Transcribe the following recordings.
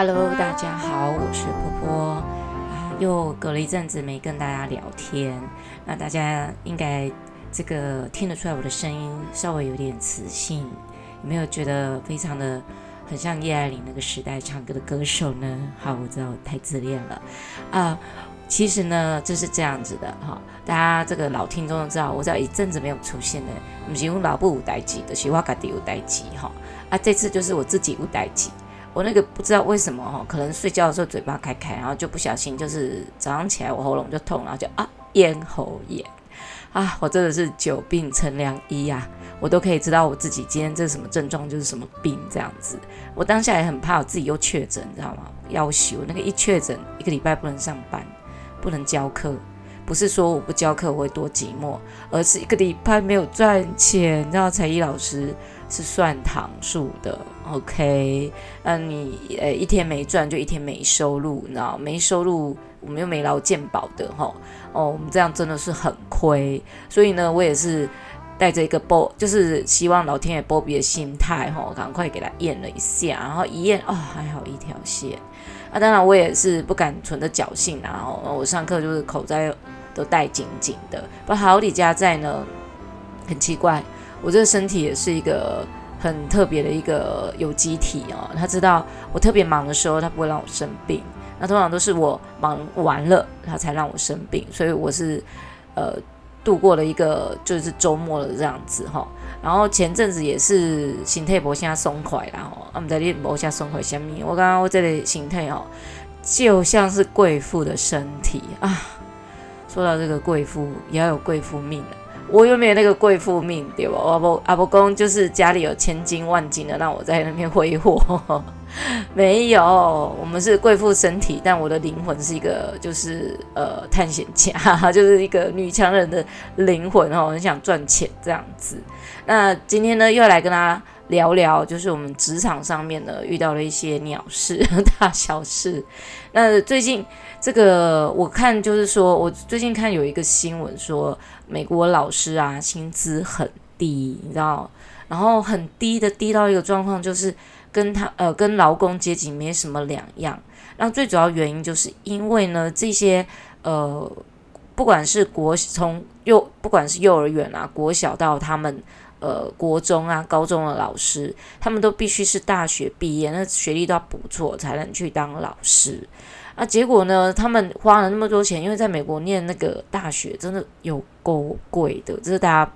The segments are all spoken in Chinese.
Hello，大家好，我是波波，又隔了一阵子没跟大家聊天，那大家应该这个听得出来我的声音稍微有点磁性，有没有觉得非常的很像叶爱玲那个时代唱歌的歌手呢？好，我知道我太自恋了啊，其实呢，就是这样子的哈，大家这个老听众都知道，我只要一阵子没有出现呢，不是我老母有代机，就是我家己有代机哈，啊，这次就是我自己有代机。我那个不知道为什么哈，可能睡觉的时候嘴巴开开，然后就不小心就是早上起来我喉咙就痛，然后就啊咽喉炎啊，我真的是久病成良医呀，我都可以知道我自己今天这是什么症状，就是什么病这样子。我当下也很怕我自己又确诊，你知道吗？要求那个一确诊一个礼拜不能上班，不能教课，不是说我不教课我会多寂寞，而是一个礼拜没有赚钱，你知道才艺老师。是算糖数的，OK？那你呃一天没赚就一天没收入，你知道没收入我们又没劳健保的哈，哦，我们这样真的是很亏。所以呢，我也是带着一个波，就是希望老天爷波比的心态哈，赶快给他验了一下，然后一验哦，还好一条线。啊，当然我也是不敢存着侥幸，然后我上课就是口罩都戴紧紧的。不好李家在呢，很奇怪。我这个身体也是一个很特别的一个有机体哦，他知道我特别忙的时候，他不会让我生病。那通常都是我忙完了，他才让我生病。所以我是呃度过了一个就是周末了这样子哈。然后前阵子也是心态不像松快然后我们在练不像松快下面，我刚刚我这里心态哦，就像是贵妇的身体啊。说到这个贵妇，也要有贵妇命了。我又没有那个贵妇命，对吧？阿伯阿伯公就是家里有千金万金的，让我在那边挥霍。没有，我们是贵妇身体，但我的灵魂是一个就是呃探险家，就是一个女强人的灵魂哦，很想赚钱这样子。那今天呢，又要来跟大家聊聊，就是我们职场上面呢遇到了一些鸟事、大小事。那最近这个我看就是说，我最近看有一个新闻说。美国老师啊，薪资很低，你知道，然后很低的低到一个状况，就是跟他呃跟劳工阶级没什么两样。那最主要原因就是因为呢，这些呃不管是国从幼不管是幼儿园啊、国小到他们呃国中啊、高中的老师，他们都必须是大学毕业，那学历都要不错才能去当老师。啊，结果呢，他们花了那么多钱，因为在美国念那个大学真的有够贵的，这是大家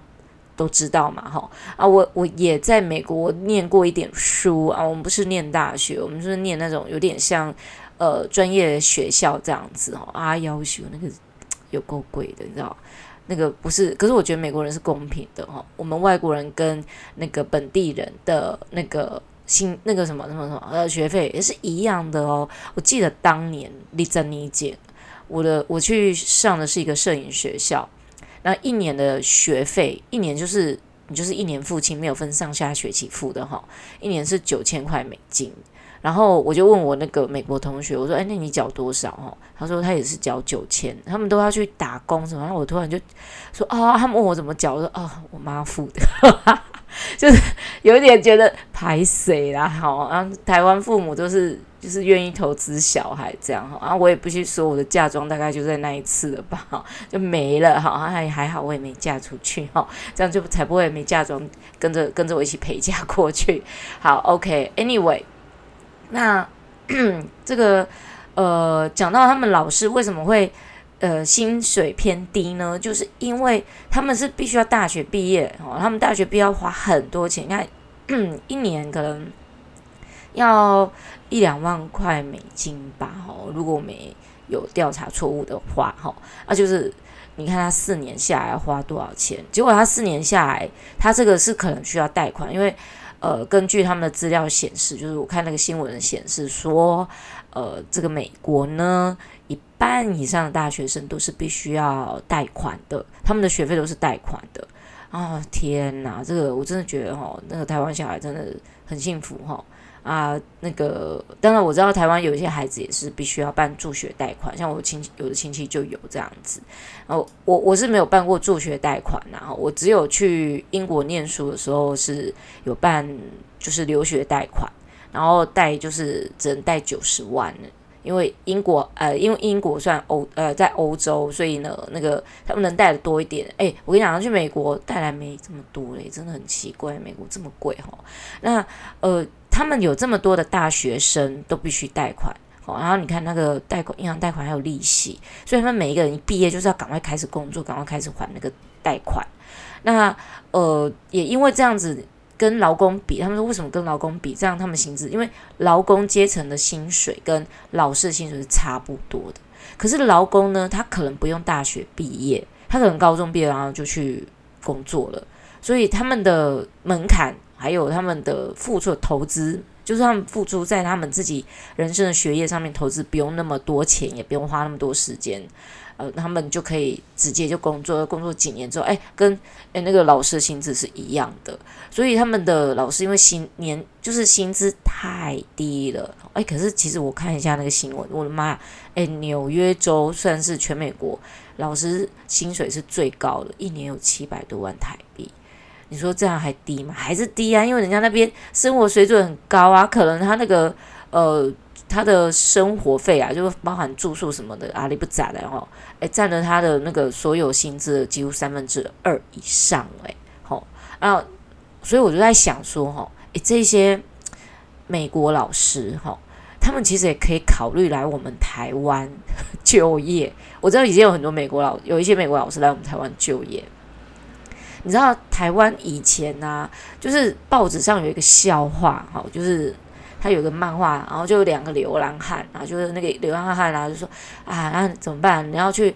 都知道嘛，哈。啊，我我也在美国念过一点书啊，我们不是念大学，我们是念那种有点像呃专业学校这样子哈。啊，要求那个有够贵的，你知道？那个不是，可是我觉得美国人是公平的哈，我们外国人跟那个本地人的那个。新那个什么什么什么呃学费也是一样的哦。我记得当年你在你姐，我的我去上的是一个摄影学校，那一年的学费一年就是你就是一年付清，没有分上下学期付的哈，一年是九千块美金。然后我就问我那个美国同学，我说哎，那你缴多少哈？他说他也是缴九千，他们都要去打工什么。然后我突然就说、哦，他们问我怎么缴，我说、哦，我妈付的。就是有点觉得排水啦，好，然后台湾父母都是就是愿意投资小孩这样哈，然后我也不去说我的嫁妆大概就在那一次了吧，就没了哈，还还好我也没嫁出去哈，这样就才不会没嫁妆跟着跟着我一起陪嫁过去。好，OK，Anyway，那 这个呃讲到他们老师为什么会。呃，薪水偏低呢，就是因为他们是必须要大学毕业哦，他们大学毕业要花很多钱，你看一年可能要一两万块美金吧，哦，如果我没有调查错误的话，哈，那就是你看他四年下来要花多少钱？结果他四年下来，他这个是可能需要贷款，因为呃，根据他们的资料显示，就是我看那个新闻显示说，呃，这个美国呢。一半以上的大学生都是必须要贷款的，他们的学费都是贷款的。啊、哦，天哪，这个我真的觉得哦，那个台湾小孩真的很幸福哈。啊，那个当然我知道台湾有一些孩子也是必须要办助学贷款，像我亲戚有的亲戚就有这样子。然后我我是没有办过助学贷款，然后我只有去英国念书的时候是有办就是留学贷款。然后贷就是只能贷九十万，因为英国呃，因为英国算欧呃在欧洲，所以呢，那个他们能贷的多一点。哎，我跟你讲，去美国贷来没这么多嘞，真的很奇怪，美国这么贵哈。那呃，他们有这么多的大学生都必须贷款。然后你看那个贷款，银行贷款还有利息，所以他们每一个人一毕业就是要赶快开始工作，赶快开始还那个贷款。那呃，也因为这样子跟劳工比，他们说为什么跟劳工比？这样他们薪资，因为劳工阶层的薪水跟老师的薪水是差不多的。可是劳工呢，他可能不用大学毕业，他可能高中毕业然后就去工作了，所以他们的门槛还有他们的付出投资。就是他们付出在他们自己人生的学业上面投资，不用那么多钱，也不用花那么多时间，呃，他们就可以直接就工作，工作几年之后，哎，跟哎那个老师的薪资是一样的。所以他们的老师因为薪年就是薪资太低了，哎，可是其实我看一下那个新闻，我的妈，哎，纽约州算是全美国老师薪水是最高的，一年有七百多万台币。你说这样还低吗？还是低啊？因为人家那边生活水准很高啊，可能他那个呃他的生活费啊，就包含住宿什么的，阿里不咋的哦，诶，占了他的那个所有薪资的几乎三分之二以上诶，好，啊，所以我就在想说哈，诶，这些美国老师哈，他们其实也可以考虑来我们台湾 就业。我知道已经有很多美国老有一些美国老师来我们台湾就业。你知道台湾以前呐、啊，就是报纸上有一个笑话，哈，就是他有个漫画，然后就有两个流浪汉，然后就是那个流浪汉，啊就说啊，那怎么办？你要去，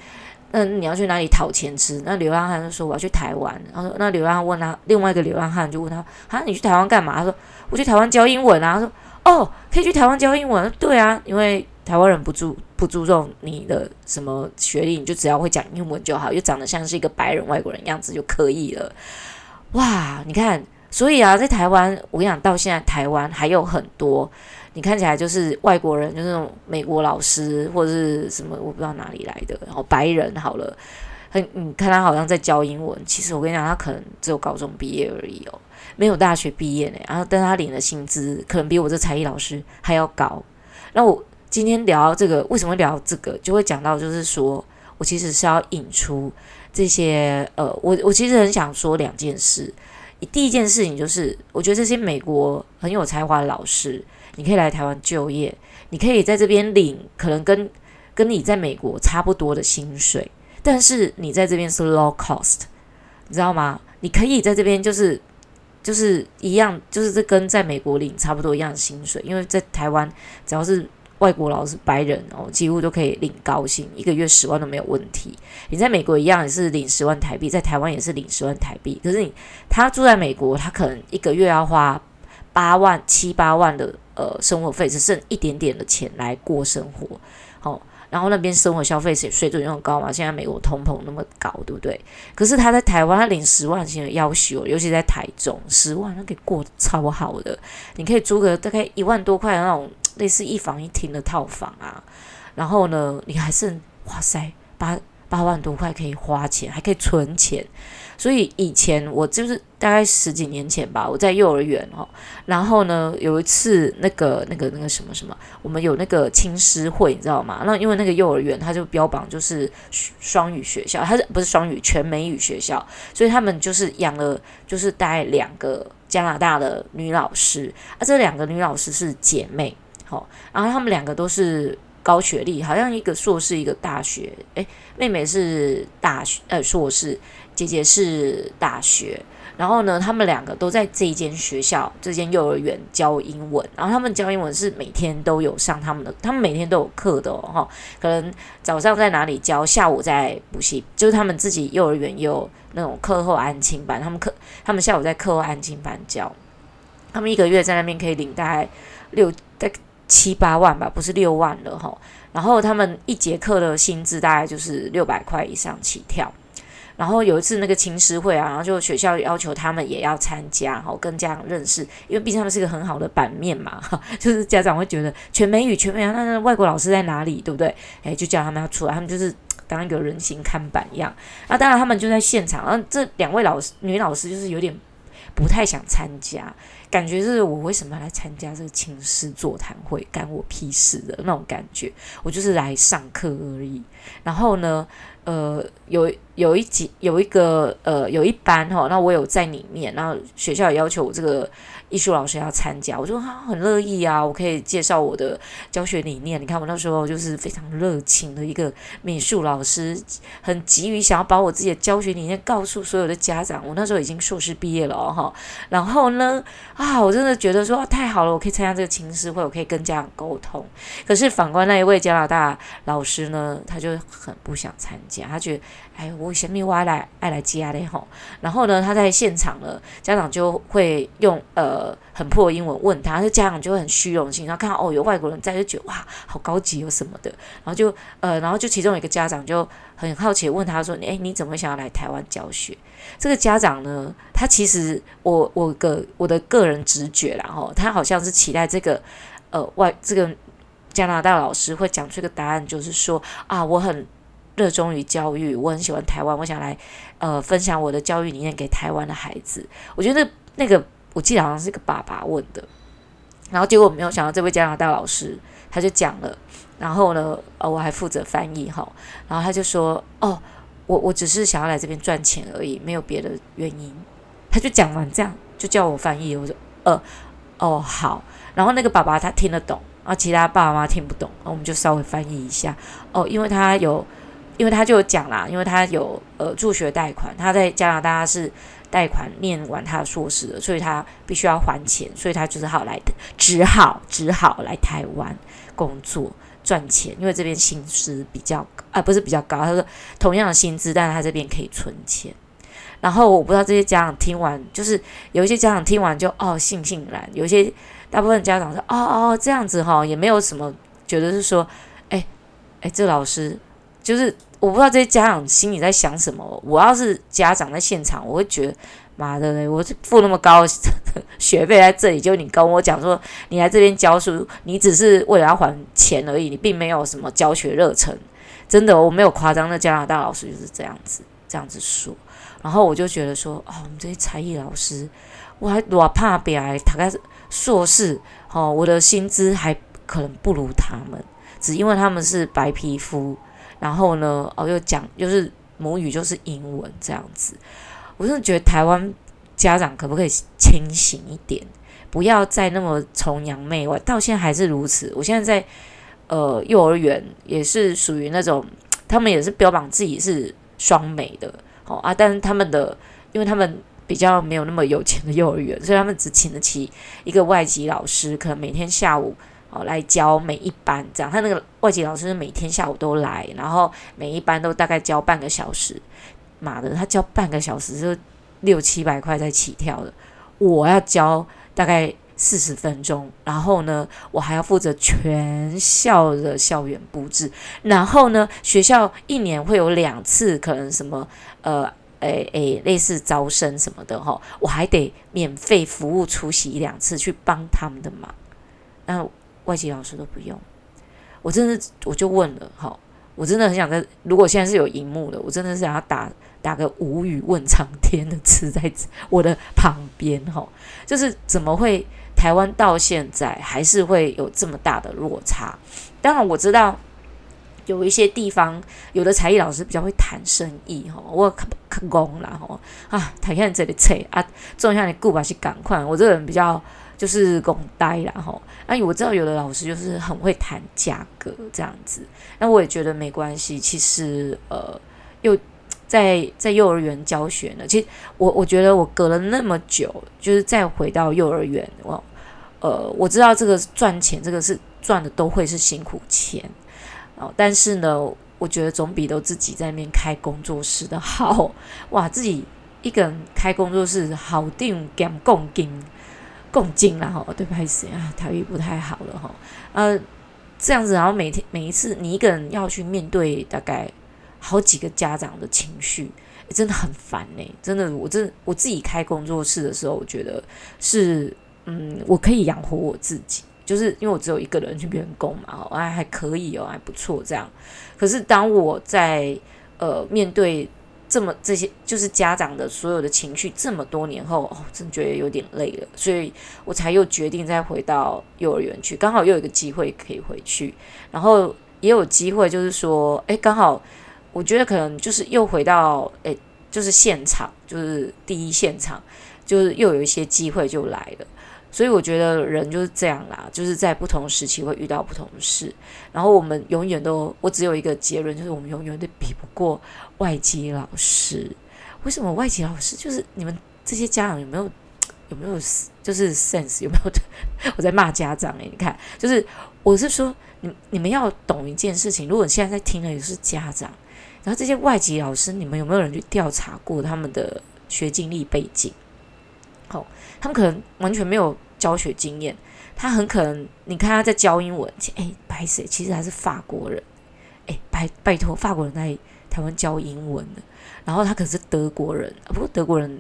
嗯，你要去哪里讨钱吃？那流浪汉就说我要去台湾。然后那流浪汉问他，另外一个流浪汉就问他，啊，你去台湾干嘛？他说我去台湾教英文啊。他说哦，可以去台湾教英文？对啊，因为。台湾人不住不注重你的什么学历，你就只要会讲英文就好，又长得像是一个白人外国人样子就可以了。哇，你看，所以啊，在台湾，我跟你讲，到现在台湾还有很多你看起来就是外国人，就是那种美国老师或者是什么，我不知道哪里来的，然后白人好了，很你看他好像在教英文，其实我跟你讲，他可能只有高中毕业而已哦，没有大学毕业呢。然后，但他领的薪资可能比我这才艺老师还要高。那我。今天聊这个，为什么聊这个？就会讲到，就是说我其实是要引出这些，呃，我我其实很想说两件事。第一件事情就是，我觉得这些美国很有才华的老师，你可以来台湾就业，你可以在这边领可能跟跟你在美国差不多的薪水，但是你在这边是 low cost，你知道吗？你可以在这边就是就是一样，就是这跟在美国领差不多一样的薪水，因为在台湾只要是外国老师白人哦，几乎都可以领高薪，一个月十万都没有问题。你在美国一样也是领十万台币，在台湾也是领十万台币。可是你他住在美国，他可能一个月要花八万七八万的呃生活费，只剩一点点的钱来过生活。哦，然后那边生活消费水水准又高嘛，现在美国通膨那么高，对不对？可是他在台湾，他领十万薪的要求，尤其在台中，十万他可以过超好的，你可以租个大概一万多块的那种。类似一房一厅的套房啊，然后呢，你还剩哇塞八八万多块可以花钱，还可以存钱。所以以前我就是大概十几年前吧，我在幼儿园哦，然后呢有一次那个那个那个什么什么，我们有那个青师会，你知道吗？那因为那个幼儿园它就标榜就是双语学校，它是不是双语全美语学校？所以他们就是养了就是带两个加拿大的女老师，啊，这两个女老师是姐妹。好，然后他们两个都是高学历，好像一个硕士，一个大学。诶，妹妹是大学呃硕士，姐姐是大学。然后呢，他们两个都在这一间学校，这间幼儿园教英文。然后他们教英文是每天都有上他们的，他们每天都有课的哦。哈，可能早上在哪里教，下午在补习，就是他们自己幼儿园有那种课后安亲班。他们课，他们下午在课后安亲班教。他们一个月在那边可以领大概六在。七八万吧，不是六万了哈。然后他们一节课的薪资大概就是六百块以上起跳。然后有一次那个亲师会啊，然后就学校要求他们也要参加，哈，跟家长认识，因为毕竟他们是一个很好的版面嘛，哈，就是家长会觉得全美语全美语，那那外国老师在哪里，对不对？诶，就叫他们要出来，他们就是当一个人形看板一样。那当然他们就在现场，然后这两位老师女老师就是有点不太想参加，感觉是我为什么来参加这个亲师座谈会，干我屁事的那种感觉。我就是来上课而已。然后呢，呃，有有一集有一个呃有一班哈，那我有在里面，然后学校也要求我这个。艺术老师要参加，我说他很乐意啊，我可以介绍我的教学理念。你看我那时候就是非常热情的一个美术老师，很急于想要把我自己的教学理念告诉所有的家长。我那时候已经硕士毕业了哈，然后呢啊，我真的觉得说、太好了，我可以参加这个亲师会，我可以跟家长沟通。可是反观那一位加拿大老师呢，他就很不想参加，他觉得。哎，我什么我爱来爱来加的吼，然后呢，他在现场呢，家长就会用呃很破的英文问他，就家长就很虚荣心，然后看到哦有外国人在，就觉得哇好高级有什么的，然后就呃然后就其中有一个家长就很好奇问他说，哎你怎么想要来台湾教学？这个家长呢，他其实我我个我的个人直觉啦吼，他好像是期待这个呃外这个加拿大老师会讲出一个答案，就是说啊我很。热衷于教育，我很喜欢台湾，我想来呃分享我的教育理念给台湾的孩子。我觉得那个我记得好像是个爸爸问的，然后结果我没有想到这位加拿大老师他就讲了，然后呢呃我还负责翻译哈，然后他就说哦我我只是想要来这边赚钱而已，没有别的原因。他就讲完这样就叫我翻译，我说呃哦好，然后那个爸爸他听得懂，然后其他爸爸妈妈听不懂，然后我们就稍微翻译一下哦，因为他有。因为他就讲啦，因为他有呃助学贷款，他在加拿大是贷款念完他的硕士的，所以他必须要还钱，所以他就是好来，只好只好来台湾工作赚钱，因为这边薪资比较高啊，不是比较高，他说同样的薪资，但是他这边可以存钱。然后我不知道这些家长听完，就是有一些家长听完就哦悻悻然，有些大部分家长说哦哦这样子哈，也没有什么觉得是说，哎哎这老师就是。我不知道这些家长心里在想什么。我要是家长在现场，我会觉得妈的，我付那么高的学费在这里，就你跟我讲说你来这边教书，你只是为了要还钱而已，你并没有什么教学热忱。真的，我没有夸张。那加拿大老师就是这样子这样子说。然后我就觉得说，哦，我们这些才艺老师，我还我怕别人他开硕士，哦，我的薪资还可能不如他们，只因为他们是白皮肤。然后呢，哦，又讲，又是母语就是英文这样子，我真的觉得台湾家长可不可以清醒一点，不要再那么崇洋媚外。到现在还是如此。我现在在呃幼儿园也是属于那种，他们也是标榜自己是双美的，哦啊，但是他们的，因为他们比较没有那么有钱的幼儿园，所以他们只请得起一个外籍老师，可能每天下午。来教每一班这样，他那个外籍老师每天下午都来，然后每一班都大概教半个小时。妈的，他教半个小时就六七百块在起跳的，我要教大概四十分钟，然后呢，我还要负责全校的校园布置，然后呢，学校一年会有两次可能什么呃诶诶、类似招生什么的哈，我还得免费服务出席一两次去帮他们的忙，那。外籍老师都不用，我真的我就问了，哈，我真的很想在，如果现在是有荧幕的，我真的是想要打打个无语问苍天的词在我的旁边，哈，就是怎么会台湾到现在还是会有这么大的落差？当然我知道有一些地方有的才艺老师比较会谈生意，哈，我看看工啦，哈啊，他看这里切啊，种下你顾吧是赶快，我这个人比较。就是拱呆然后，哎，我知道有的老师就是很会谈价格这样子，那我也觉得没关系。其实，呃，又在在幼儿园教学呢。其实我我觉得我隔了那么久，就是再回到幼儿园，我呃，我知道这个赚钱，这个是赚的都会是辛苦钱哦。但是呢，我觉得总比都自己在那边开工作室的好。哇，自己一个人开工作室，好定减共金。共进了哈，对不起啊，台语不太好了哈。呃，这样子，然后每天每一次你一个人要去面对大概好几个家长的情绪，真的很烦呢。真的，我真我自己开工作室的时候，我觉得是嗯，我可以养活我自己，就是因为我只有一个人去员工嘛，哎还可以哦，还不错这样。可是当我在呃面对这么这些就是家长的所有的情绪，这么多年后，哦，真觉得有点累了，所以我才又决定再回到幼儿园去，刚好又有一个机会可以回去，然后也有机会就是说，哎，刚好我觉得可能就是又回到，哎，就是现场，就是第一现场，就是又有一些机会就来了。所以我觉得人就是这样啦，就是在不同时期会遇到不同的事。然后我们永远都，我只有一个结论，就是我们永远都比不过外籍老师。为什么外籍老师？就是你们这些家长有没有有没有就是 sense 有没有？我在骂家长诶、你看，就是我是说，你你们要懂一件事情。如果现在在听的也是家长，然后这些外籍老师，你们有没有人去调查过他们的学经历背景？好、他们可能完全没有。教学经验，他很可能，你看他在教英文，哎，白谁？其实他是法国人，哎，拜拜托，法国人在台湾教英文的，然后他可是德国人，不过德国人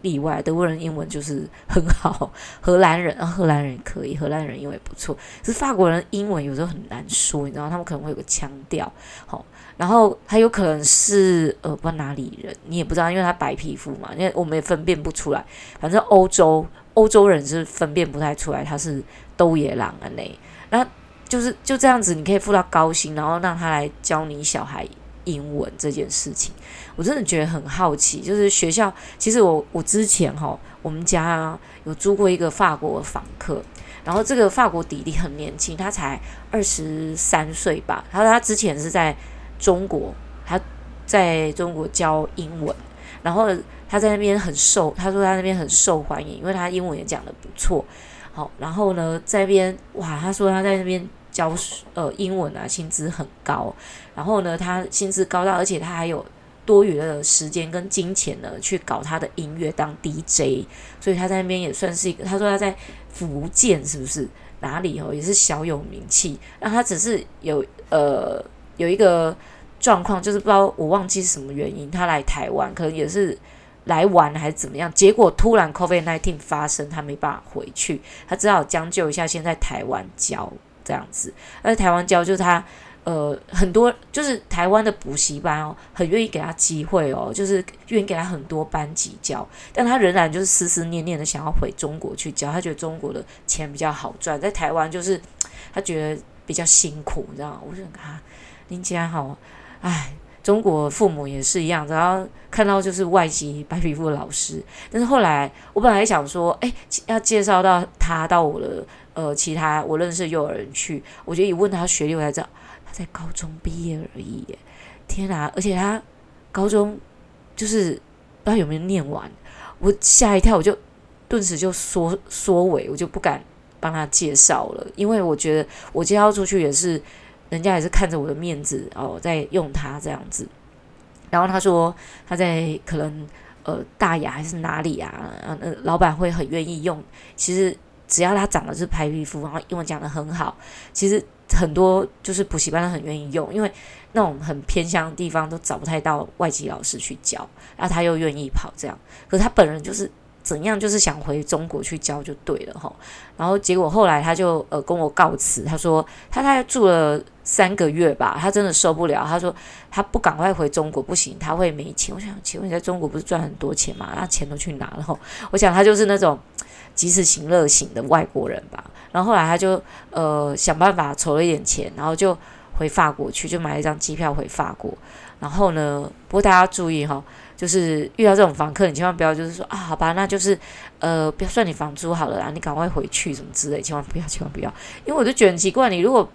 例外，德国人英文就是很好，荷兰人啊，荷兰人可以，荷兰人英文也不错，是法国人英文有时候很难说，你知道，他们可能会有个腔调，好，然后他有可能是呃，不知道哪里人，你也不知道，因为他白皮肤嘛，因为我们也分辨不出来，反正欧洲。欧洲人是分辨不太出来他是兜野郎啊，那，那就是就这样子，你可以付到高薪，然后让他来教你小孩英文这件事情，我真的觉得很好奇。就是学校，其实我我之前哈，我们家有租过一个法国的访客，然后这个法国弟弟很年轻，他才二十三岁吧，他说他之前是在中国，他在中国教英文，然后。他在那边很受，他说他那边很受欢迎，因为他英文也讲得不错。好，然后呢，在那边哇，他说他在那边教呃英文啊，薪资很高。然后呢，他薪资高到，而且他还有多余的时间跟金钱呢，去搞他的音乐当 DJ。所以他在那边也算是一个。他说他在福建是不是哪里哦，也是小有名气。那他只是有呃有一个状况，就是不知道我忘记是什么原因，他来台湾可能也是。来玩还是怎么样？结果突然 COVID-19 发生，他没办法回去，他只好将就一下，先在台湾教这样子。而台湾教就是他呃很多就是台湾的补习班哦，很愿意给他机会哦，就是愿意给他很多班级教，但他仍然就是思思念念的想要回中国去教，他觉得中国的钱比较好赚，在台湾就是他觉得比较辛苦，你知道吗？我就啊，林家好，哎。中国父母也是一样，然后看到就是外籍白皮肤的老师，但是后来我本来想说，哎，要介绍到他到我的呃其他我认识的幼儿园去，我觉得一问他学历，我才知道他在高中毕业而已耶，天哪！而且他高中就是不知道有没有念完，我吓一跳，我就顿时就缩缩尾，我就不敢帮他介绍了，因为我觉得我介绍出去也是。人家也是看着我的面子哦，在用他这样子。然后他说他在可能呃大雅还是哪里啊，呃老板会很愿意用。其实只要他长得是白皮肤，然后英文讲得很好，其实很多就是补习班都很愿意用，因为那种很偏乡的地方都找不太到外籍老师去教，然后他又愿意跑这样。可是他本人就是。怎样就是想回中国去教就对了哈，然后结果后来他就呃跟我告辞，他说他大概住了三个月吧，他真的受不了，他说他不赶快回中国不行，他会没钱。我想请问你在中国不是赚很多钱吗？那钱都去哪了？我想他就是那种及时行乐型的外国人吧。然后后来他就呃想办法筹了一点钱，然后就回法国去，就买了一张机票回法国。然后呢，不过大家注意哈。就是遇到这种房客，你千万不要就是说啊，好吧，那就是呃，不要算你房租好了啦，你赶快回去什么之类，千万不要，千万不要，因为我就觉得很奇怪，你如果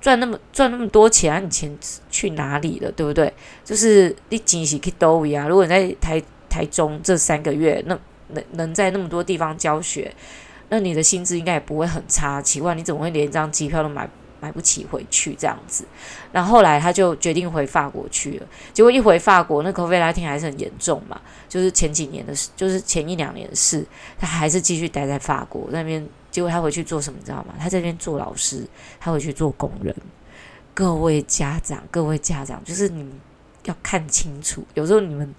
赚那么赚那么多钱啊，你钱去哪里了，对不对？就是你惊喜去兜一啊，如果你在台台中这三个月，那能能在那么多地方教学，那你的薪资应该也不会很差。奇怪，你怎么会连一张机票都买？买不起回去这样子，然后后来他就决定回法国去了。结果一回法国，那 COVID-19 还是很严重嘛，就是前几年的事，就是前一两年的事，他还是继续待在法国那边。结果他回去做什么，你知道吗？他在边做老师，他回去做工人。各位家长，各位家长，就是你们要看清楚，有时候你们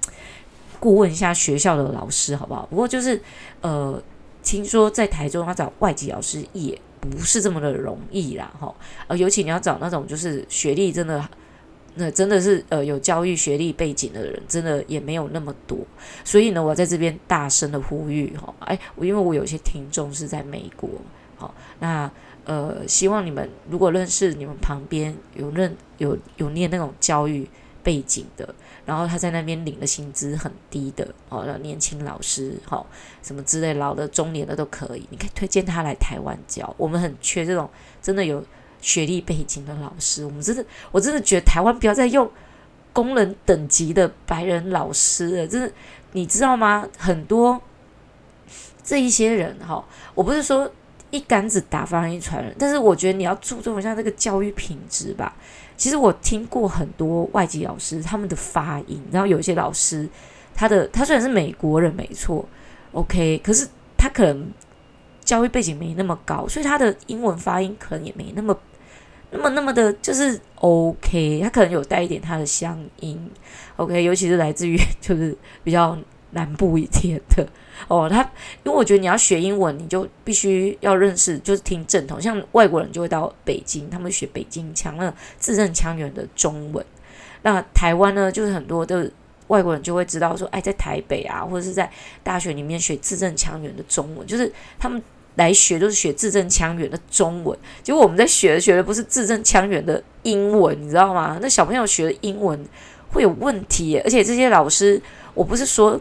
顾问一下学校的老师好不好？不过就是呃，听说在台中要找外籍老师也。不是这么的容易啦，哈，呃，尤其你要找那种就是学历真的那真的是呃有教育学历背景的人，真的也没有那么多。所以呢，我在这边大声的呼吁哈，哎，我因为我有些听众是在美国，好，那呃希望你们如果认识你们旁边有认有有念那种教育背景的，然后他在那边领的薪资很低的哦，年轻老师哈，什么之类，老的、中年的都可以，你可以推荐他来台湾教，我们很缺这种真的有。学历背景的老师，我们真的，我真的觉得台湾不要再用工人等级的白人老师了，真的，你知道吗？很多这一些人哈，我不是说一竿子打翻一船人，但是我觉得你要注重一下这个教育品质吧。其实我听过很多外籍老师他们的发音，然后有一些老师他的他虽然是美国人没错，OK，可是他可能教育背景没那么高，所以他的英文发音可能也没那么。那么那么的，就是 OK，他可能有带一点他的乡音，OK，尤其是来自于 就是比较南部一点的哦。他因为我觉得你要学英文，你就必须要认识，就是听正统。像外国人就会到北京，他们学北京腔，那字正腔圆的中文。那台湾呢，就是很多的外国人就会知道说，哎，在台北啊，或者是在大学里面学字正腔圆的中文，就是他们。来学都是学字正腔圆的中文，结果我们在学学的不是字正腔圆的英文，你知道吗？那小朋友学的英文会有问题，而且这些老师，我不是说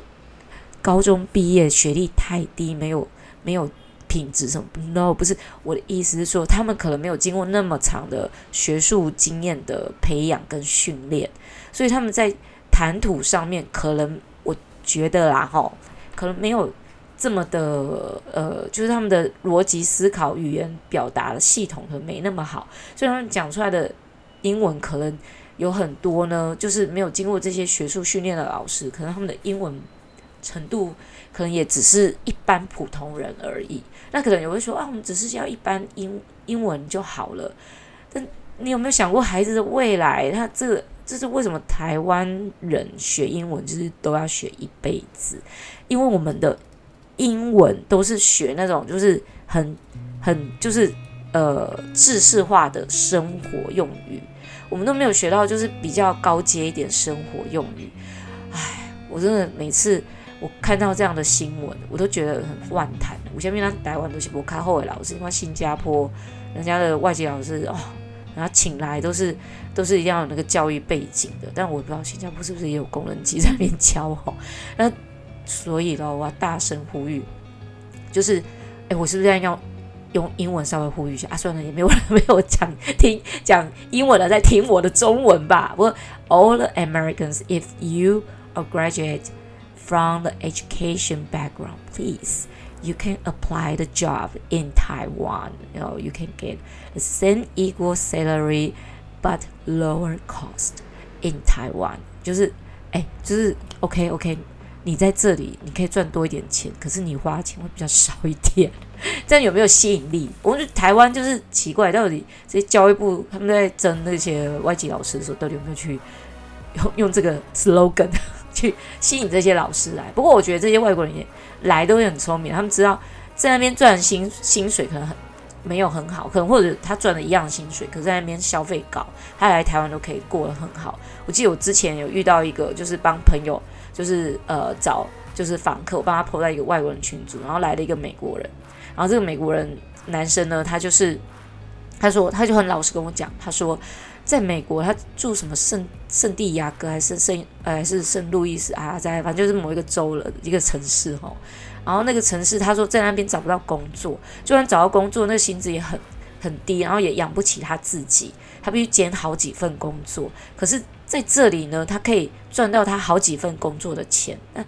高中毕业学历太低，没有没有品质什么，no，不是，我的意思是说，他们可能没有经过那么长的学术经验的培养跟训练，所以他们在谈吐上面，可能我觉得啦，齁，可能没有。这么的呃，就是他们的逻辑思考、语言表达的系统可能没那么好，所以他们讲出来的英文可能有很多呢，就是没有经过这些学术训练的老师，可能他们的英文程度可能也只是一般普通人而已。那可能也会说啊，我们只是要一般英英文就好了。但你有没有想过孩子的未来？他这个这是为什么台湾人学英文就是都要学一辈子？因为我们的。英文都是学那种就是很很就是呃制式化的生活用语，我们都没有学到就是比较高阶一点生活用语。唉，我真的每次我看到这样的新闻，我都觉得很万谈。我下面那台湾都是我看后尾老师，因为新加坡人家的外籍老师哦，然后请来都是都是一定要有那个教育背景的，但我不知道新加坡是不是也有工人机在那边教哦，那。所以咯，我要大声呼吁，就是，哎，我是不是要用英文稍微呼吁一下啊？算了，也没有没有讲听讲英文的，在听我的中文吧。我 All the Americans, if you are graduate from the education background, please, you can apply the job in Taiwan. You know, you can get the same equal salary, but lower cost in Taiwan. 就是，哎，就是 OK OK。你在这里，你可以赚多一点钱，可是你花钱会比较少一点，这样有没有吸引力？我觉得台湾就是奇怪，到底这些教育部他们在争那些外籍老师的时候，到底有没有去用用这个 slogan 去吸引这些老师来？不过我觉得这些外国人也来都很聪明，他们知道在那边赚薪薪水可能很没有很好，可能或者他赚的一样薪水，可是在那边消费高，他来台湾都可以过得很好。我记得我之前有遇到一个，就是帮朋友。就是呃找就是访客，我帮他 po 在一个外国人群组，然后来了一个美国人，然后这个美国人男生呢，他就是他说他就很老实跟我讲，他说在美国他住什么圣圣地亚哥还是圣呃是圣路易斯啊，在反正就是某一个州了一个城市哈，然后那个城市他说在那边找不到工作，就算找到工作，那个薪资也很很低，然后也养不起他自己，他必须兼好几份工作，可是。在这里呢，他可以赚到他好几份工作的钱，但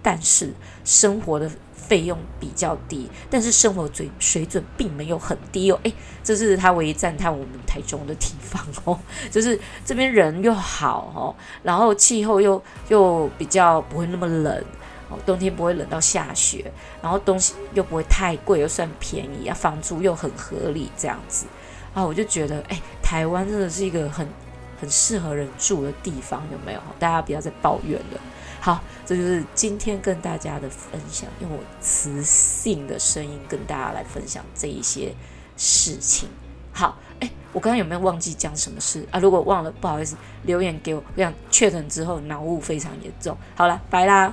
但是生活的费用比较低，但是生活水水准并没有很低哦。诶，这是他唯一赞叹我们台中的地方哦，就是这边人又好哦，然后气候又又比较不会那么冷哦，冬天不会冷到下雪，然后东西又不会太贵，又算便宜啊，房租又很合理，这样子啊，我就觉得诶，台湾真的是一个很。很适合人住的地方有没有？大家不要再抱怨了。好，这就是今天跟大家的分享，用我磁性的声音跟大家来分享这一些事情。好，哎，我刚刚有没有忘记讲什么事啊？如果忘了，不好意思，留言给我。我想确诊之后脑雾非常严重。好了，拜啦。